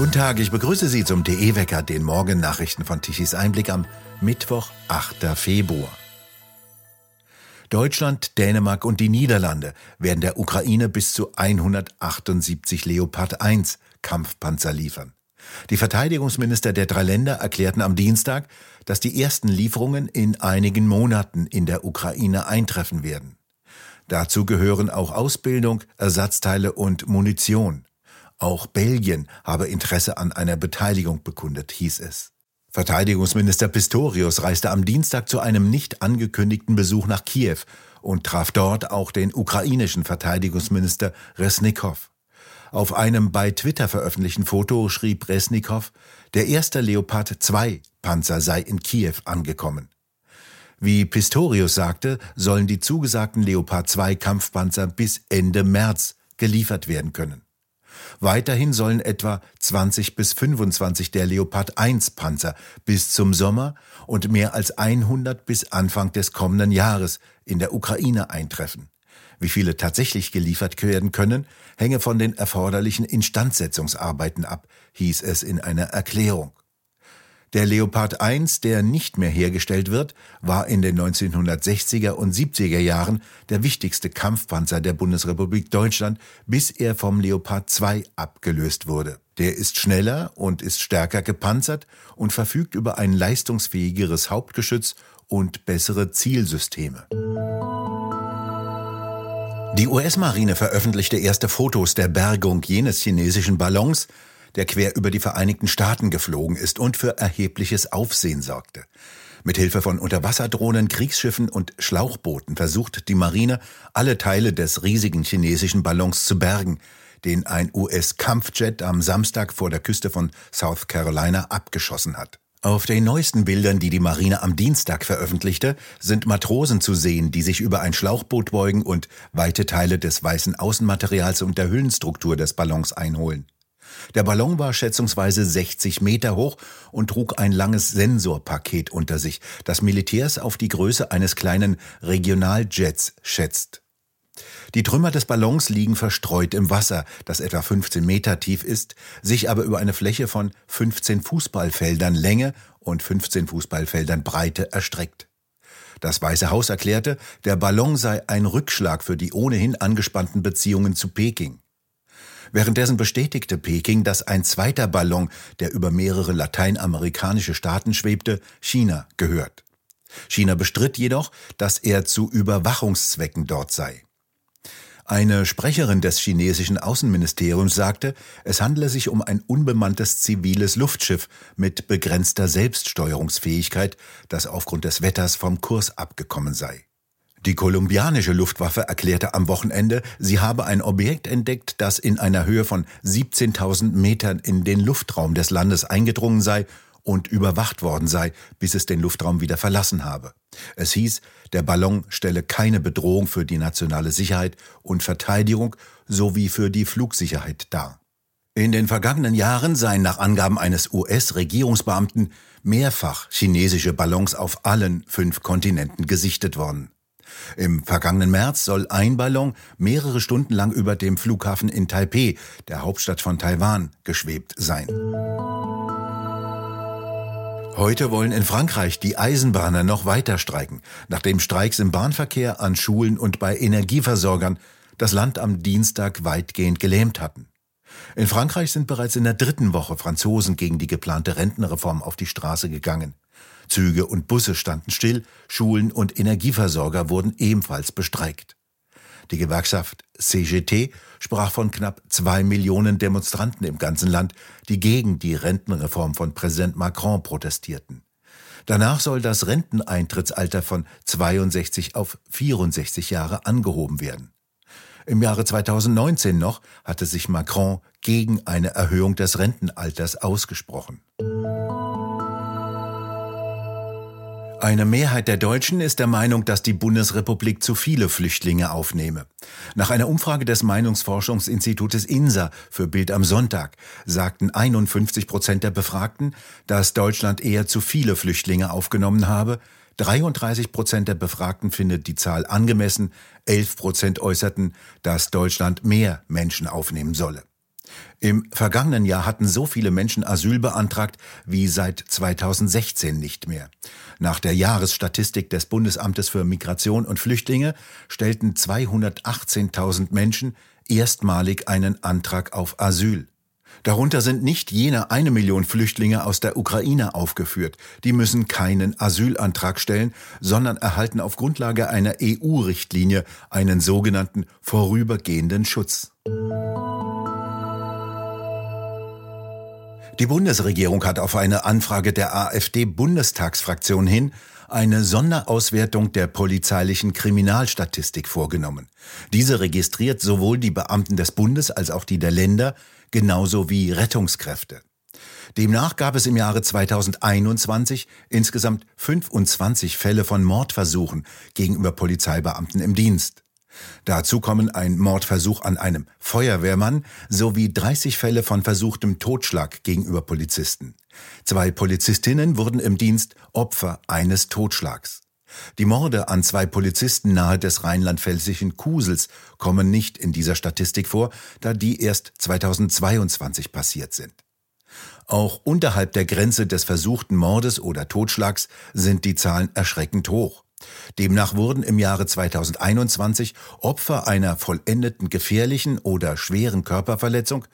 Guten Tag, ich begrüße Sie zum DE-Wecker, den Morgennachrichten von Tichys Einblick am Mittwoch, 8. Februar. Deutschland, Dänemark und die Niederlande werden der Ukraine bis zu 178 Leopard 1 Kampfpanzer liefern. Die Verteidigungsminister der drei Länder erklärten am Dienstag, dass die ersten Lieferungen in einigen Monaten in der Ukraine eintreffen werden. Dazu gehören auch Ausbildung, Ersatzteile und Munition. Auch Belgien habe Interesse an einer Beteiligung bekundet, hieß es. Verteidigungsminister Pistorius reiste am Dienstag zu einem nicht angekündigten Besuch nach Kiew und traf dort auch den ukrainischen Verteidigungsminister Resnikow. Auf einem bei Twitter veröffentlichten Foto schrieb Resnikow, der erste Leopard 2 Panzer sei in Kiew angekommen. Wie Pistorius sagte, sollen die zugesagten Leopard 2 Kampfpanzer bis Ende März geliefert werden können. Weiterhin sollen etwa 20 bis 25 der Leopard 1 Panzer bis zum Sommer und mehr als 100 bis Anfang des kommenden Jahres in der Ukraine eintreffen. Wie viele tatsächlich geliefert werden können, hänge von den erforderlichen Instandsetzungsarbeiten ab, hieß es in einer Erklärung. Der Leopard 1, der nicht mehr hergestellt wird, war in den 1960er und 70er Jahren der wichtigste Kampfpanzer der Bundesrepublik Deutschland, bis er vom Leopard 2 abgelöst wurde. Der ist schneller und ist stärker gepanzert und verfügt über ein leistungsfähigeres Hauptgeschütz und bessere Zielsysteme. Die US-Marine veröffentlichte erste Fotos der Bergung jenes chinesischen Ballons, der quer über die Vereinigten Staaten geflogen ist und für erhebliches Aufsehen sorgte. Mit Hilfe von Unterwasserdrohnen, Kriegsschiffen und Schlauchbooten versucht die Marine, alle Teile des riesigen chinesischen Ballons zu bergen, den ein US-Kampfjet am Samstag vor der Küste von South Carolina abgeschossen hat. Auf den neuesten Bildern, die die Marine am Dienstag veröffentlichte, sind Matrosen zu sehen, die sich über ein Schlauchboot beugen und weite Teile des weißen Außenmaterials und der Hüllenstruktur des Ballons einholen. Der Ballon war schätzungsweise 60 Meter hoch und trug ein langes Sensorpaket unter sich, das Militärs auf die Größe eines kleinen Regionaljets schätzt. Die Trümmer des Ballons liegen verstreut im Wasser, das etwa 15 Meter tief ist, sich aber über eine Fläche von 15 Fußballfeldern Länge und 15 Fußballfeldern Breite erstreckt. Das Weiße Haus erklärte, der Ballon sei ein Rückschlag für die ohnehin angespannten Beziehungen zu Peking. Währenddessen bestätigte Peking, dass ein zweiter Ballon, der über mehrere lateinamerikanische Staaten schwebte, China gehört. China bestritt jedoch, dass er zu Überwachungszwecken dort sei. Eine Sprecherin des chinesischen Außenministeriums sagte, es handele sich um ein unbemanntes ziviles Luftschiff mit begrenzter Selbststeuerungsfähigkeit, das aufgrund des Wetters vom Kurs abgekommen sei. Die kolumbianische Luftwaffe erklärte am Wochenende, sie habe ein Objekt entdeckt, das in einer Höhe von 17.000 Metern in den Luftraum des Landes eingedrungen sei und überwacht worden sei, bis es den Luftraum wieder verlassen habe. Es hieß, der Ballon stelle keine Bedrohung für die nationale Sicherheit und Verteidigung sowie für die Flugsicherheit dar. In den vergangenen Jahren seien nach Angaben eines US-Regierungsbeamten mehrfach chinesische Ballons auf allen fünf Kontinenten gesichtet worden. Im vergangenen März soll ein Ballon mehrere Stunden lang über dem Flughafen in Taipeh, der Hauptstadt von Taiwan, geschwebt sein. Heute wollen in Frankreich die Eisenbahner noch weiter streiken, nachdem Streiks im Bahnverkehr, an Schulen und bei Energieversorgern das Land am Dienstag weitgehend gelähmt hatten. In Frankreich sind bereits in der dritten Woche Franzosen gegen die geplante Rentenreform auf die Straße gegangen. Züge und Busse standen still, Schulen und Energieversorger wurden ebenfalls bestreikt. Die Gewerkschaft CGT sprach von knapp zwei Millionen Demonstranten im ganzen Land, die gegen die Rentenreform von Präsident Macron protestierten. Danach soll das Renteneintrittsalter von 62 auf 64 Jahre angehoben werden. Im Jahre 2019 noch hatte sich Macron gegen eine Erhöhung des Rentenalters ausgesprochen. Eine Mehrheit der Deutschen ist der Meinung, dass die Bundesrepublik zu viele Flüchtlinge aufnehme. Nach einer Umfrage des Meinungsforschungsinstitutes INSA für Bild am Sonntag sagten 51 Prozent der Befragten, dass Deutschland eher zu viele Flüchtlinge aufgenommen habe. 33 Prozent der Befragten findet die Zahl angemessen. 11 Prozent äußerten, dass Deutschland mehr Menschen aufnehmen solle. Im vergangenen Jahr hatten so viele Menschen Asyl beantragt wie seit 2016 nicht mehr. Nach der Jahresstatistik des Bundesamtes für Migration und Flüchtlinge stellten 218.000 Menschen erstmalig einen Antrag auf Asyl. Darunter sind nicht jene eine Million Flüchtlinge aus der Ukraine aufgeführt. Die müssen keinen Asylantrag stellen, sondern erhalten auf Grundlage einer EU-Richtlinie einen sogenannten vorübergehenden Schutz. Die Bundesregierung hat auf eine Anfrage der AfD-Bundestagsfraktion hin eine Sonderauswertung der polizeilichen Kriminalstatistik vorgenommen. Diese registriert sowohl die Beamten des Bundes als auch die der Länder, genauso wie Rettungskräfte. Demnach gab es im Jahre 2021 insgesamt 25 Fälle von Mordversuchen gegenüber Polizeibeamten im Dienst. Dazu kommen ein Mordversuch an einem Feuerwehrmann sowie 30 Fälle von versuchtem Totschlag gegenüber Polizisten. Zwei Polizistinnen wurden im Dienst Opfer eines Totschlags. Die Morde an zwei Polizisten nahe des rheinland-pfälzischen Kusels kommen nicht in dieser Statistik vor, da die erst 2022 passiert sind. Auch unterhalb der Grenze des versuchten Mordes oder Totschlags sind die Zahlen erschreckend hoch. Demnach wurden im Jahre 2021 Opfer einer vollendeten gefährlichen oder schweren Körperverletzung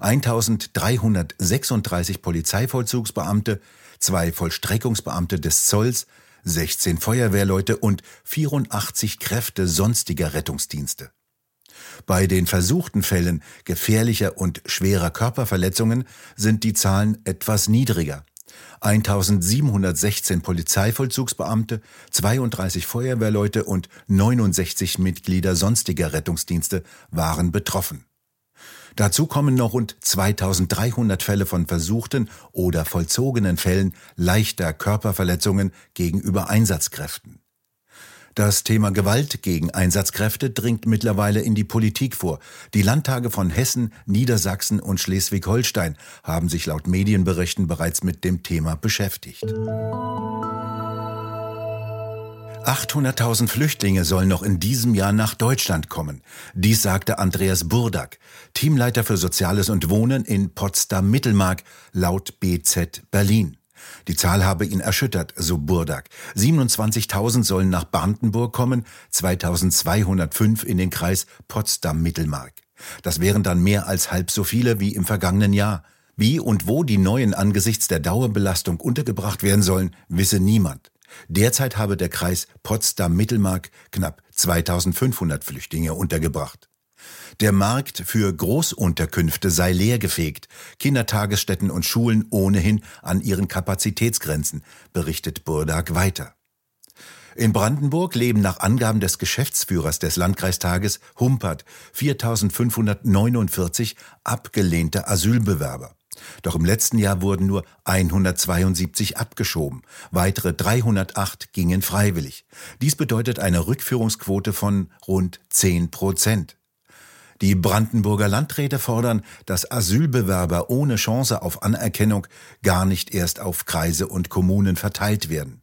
1336 Polizeivollzugsbeamte, zwei Vollstreckungsbeamte des Zolls, 16 Feuerwehrleute und 84 Kräfte sonstiger Rettungsdienste. Bei den versuchten Fällen gefährlicher und schwerer Körperverletzungen sind die Zahlen etwas niedriger. 1716 Polizeivollzugsbeamte, 32 Feuerwehrleute und 69 Mitglieder sonstiger Rettungsdienste waren betroffen. Dazu kommen noch rund 2300 Fälle von versuchten oder vollzogenen Fällen leichter Körperverletzungen gegenüber Einsatzkräften. Das Thema Gewalt gegen Einsatzkräfte dringt mittlerweile in die Politik vor. Die Landtage von Hessen, Niedersachsen und Schleswig-Holstein haben sich laut Medienberichten bereits mit dem Thema beschäftigt. 800.000 Flüchtlinge sollen noch in diesem Jahr nach Deutschland kommen. Dies sagte Andreas Burdak, Teamleiter für Soziales und Wohnen in Potsdam-Mittelmark, laut BZ Berlin. Die Zahl habe ihn erschüttert, so Burdak. 27.000 sollen nach Brandenburg kommen, 2.205 in den Kreis Potsdam-Mittelmark. Das wären dann mehr als halb so viele wie im vergangenen Jahr. Wie und wo die neuen angesichts der Dauerbelastung untergebracht werden sollen, wisse niemand. Derzeit habe der Kreis Potsdam-Mittelmark knapp 2500 Flüchtlinge untergebracht. Der Markt für Großunterkünfte sei leergefegt, Kindertagesstätten und Schulen ohnehin an ihren Kapazitätsgrenzen, berichtet Burdag weiter. In Brandenburg leben nach Angaben des Geschäftsführers des Landkreistages Humpert 4549 abgelehnte Asylbewerber. Doch im letzten Jahr wurden nur 172 abgeschoben. Weitere 308 gingen freiwillig. Dies bedeutet eine Rückführungsquote von rund 10 Prozent. Die Brandenburger Landräte fordern, dass Asylbewerber ohne Chance auf Anerkennung gar nicht erst auf Kreise und Kommunen verteilt werden.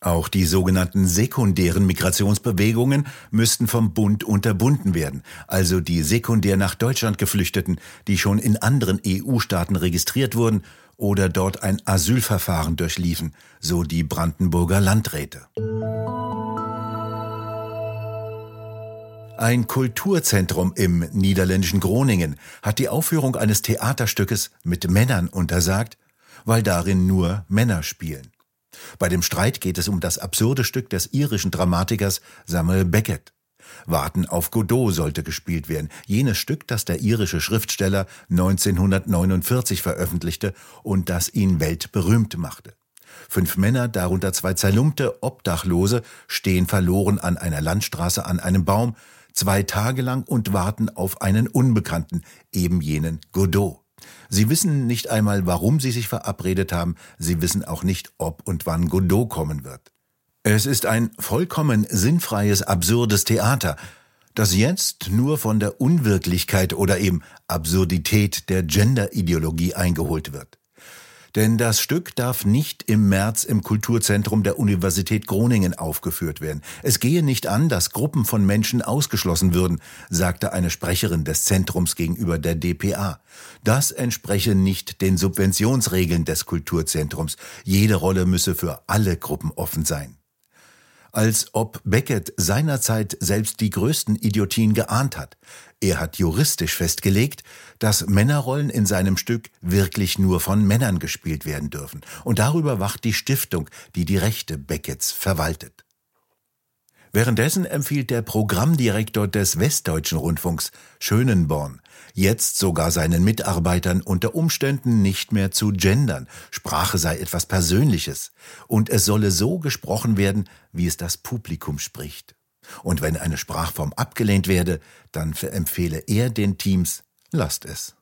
Auch die sogenannten sekundären Migrationsbewegungen müssten vom Bund unterbunden werden, also die sekundär nach Deutschland geflüchteten, die schon in anderen EU-Staaten registriert wurden oder dort ein Asylverfahren durchliefen, so die Brandenburger Landräte. Ein Kulturzentrum im niederländischen Groningen hat die Aufführung eines Theaterstückes mit Männern untersagt, weil darin nur Männer spielen. Bei dem Streit geht es um das absurde Stück des irischen Dramatikers Samuel Beckett. Warten auf Godot sollte gespielt werden, jenes Stück, das der irische Schriftsteller 1949 veröffentlichte und das ihn weltberühmt machte. Fünf Männer, darunter zwei zerlumpte Obdachlose, stehen verloren an einer Landstraße an einem Baum, zwei Tage lang und warten auf einen Unbekannten, eben jenen Godot. Sie wissen nicht einmal, warum sie sich verabredet haben, sie wissen auch nicht, ob und wann Godot kommen wird. Es ist ein vollkommen sinnfreies, absurdes Theater, das jetzt nur von der Unwirklichkeit oder eben Absurdität der Genderideologie eingeholt wird. Denn das Stück darf nicht im März im Kulturzentrum der Universität Groningen aufgeführt werden. Es gehe nicht an, dass Gruppen von Menschen ausgeschlossen würden, sagte eine Sprecherin des Zentrums gegenüber der DPA. Das entspreche nicht den Subventionsregeln des Kulturzentrums. Jede Rolle müsse für alle Gruppen offen sein als ob Beckett seinerzeit selbst die größten Idiotien geahnt hat. Er hat juristisch festgelegt, dass Männerrollen in seinem Stück wirklich nur von Männern gespielt werden dürfen. Und darüber wacht die Stiftung, die die Rechte Becketts verwaltet. Währenddessen empfiehlt der Programmdirektor des Westdeutschen Rundfunks, Schönenborn, jetzt sogar seinen Mitarbeitern unter Umständen nicht mehr zu gendern. Sprache sei etwas Persönliches und es solle so gesprochen werden, wie es das Publikum spricht. Und wenn eine Sprachform abgelehnt werde, dann empfehle er den Teams, lasst es.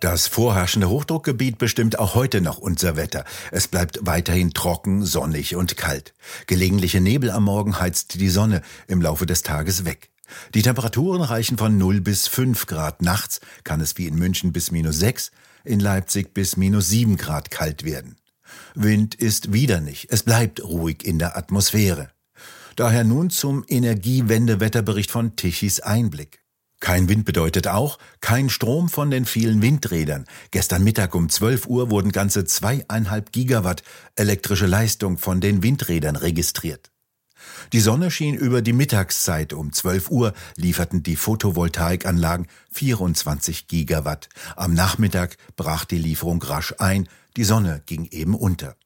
Das vorherrschende Hochdruckgebiet bestimmt auch heute noch unser Wetter. Es bleibt weiterhin trocken, sonnig und kalt. Gelegentliche Nebel am Morgen heizt die Sonne im Laufe des Tages weg. Die Temperaturen reichen von 0 bis 5 Grad. Nachts kann es wie in München bis minus 6, in Leipzig bis minus 7 Grad kalt werden. Wind ist wieder nicht. Es bleibt ruhig in der Atmosphäre. Daher nun zum Energiewendewetterbericht von Tichys Einblick. Kein Wind bedeutet auch kein Strom von den vielen Windrädern. Gestern Mittag um 12 Uhr wurden ganze zweieinhalb Gigawatt elektrische Leistung von den Windrädern registriert. Die Sonne schien über die Mittagszeit. Um 12 Uhr lieferten die Photovoltaikanlagen 24 Gigawatt. Am Nachmittag brach die Lieferung rasch ein. Die Sonne ging eben unter.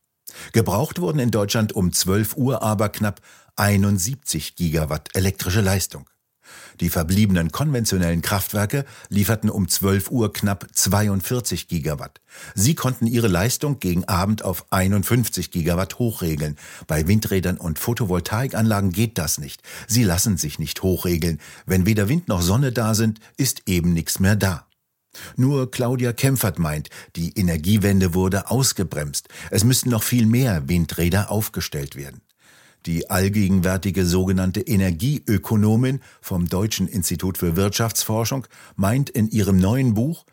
Gebraucht wurden in Deutschland um 12 Uhr aber knapp 71 Gigawatt elektrische Leistung. Die verbliebenen konventionellen Kraftwerke lieferten um 12 Uhr knapp 42 Gigawatt. Sie konnten ihre Leistung gegen Abend auf 51 Gigawatt hochregeln. Bei Windrädern und Photovoltaikanlagen geht das nicht. Sie lassen sich nicht hochregeln. Wenn weder Wind noch Sonne da sind, ist eben nichts mehr da. Nur Claudia Kempfert meint, die Energiewende wurde ausgebremst. Es müssten noch viel mehr Windräder aufgestellt werden. Die allgegenwärtige sogenannte Energieökonomin vom Deutschen Institut für Wirtschaftsforschung meint in ihrem neuen Buch,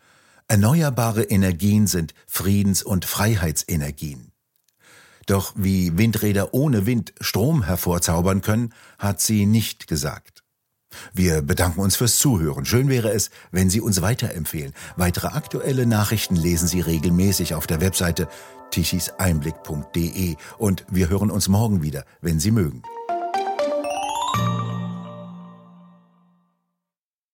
erneuerbare Energien sind Friedens- und Freiheitsenergien. Doch wie Windräder ohne Wind Strom hervorzaubern können, hat sie nicht gesagt. Wir bedanken uns fürs Zuhören. Schön wäre es, wenn Sie uns weiterempfehlen. Weitere aktuelle Nachrichten lesen Sie regelmäßig auf der Webseite tichiseinblick.de und wir hören uns morgen wieder, wenn Sie mögen.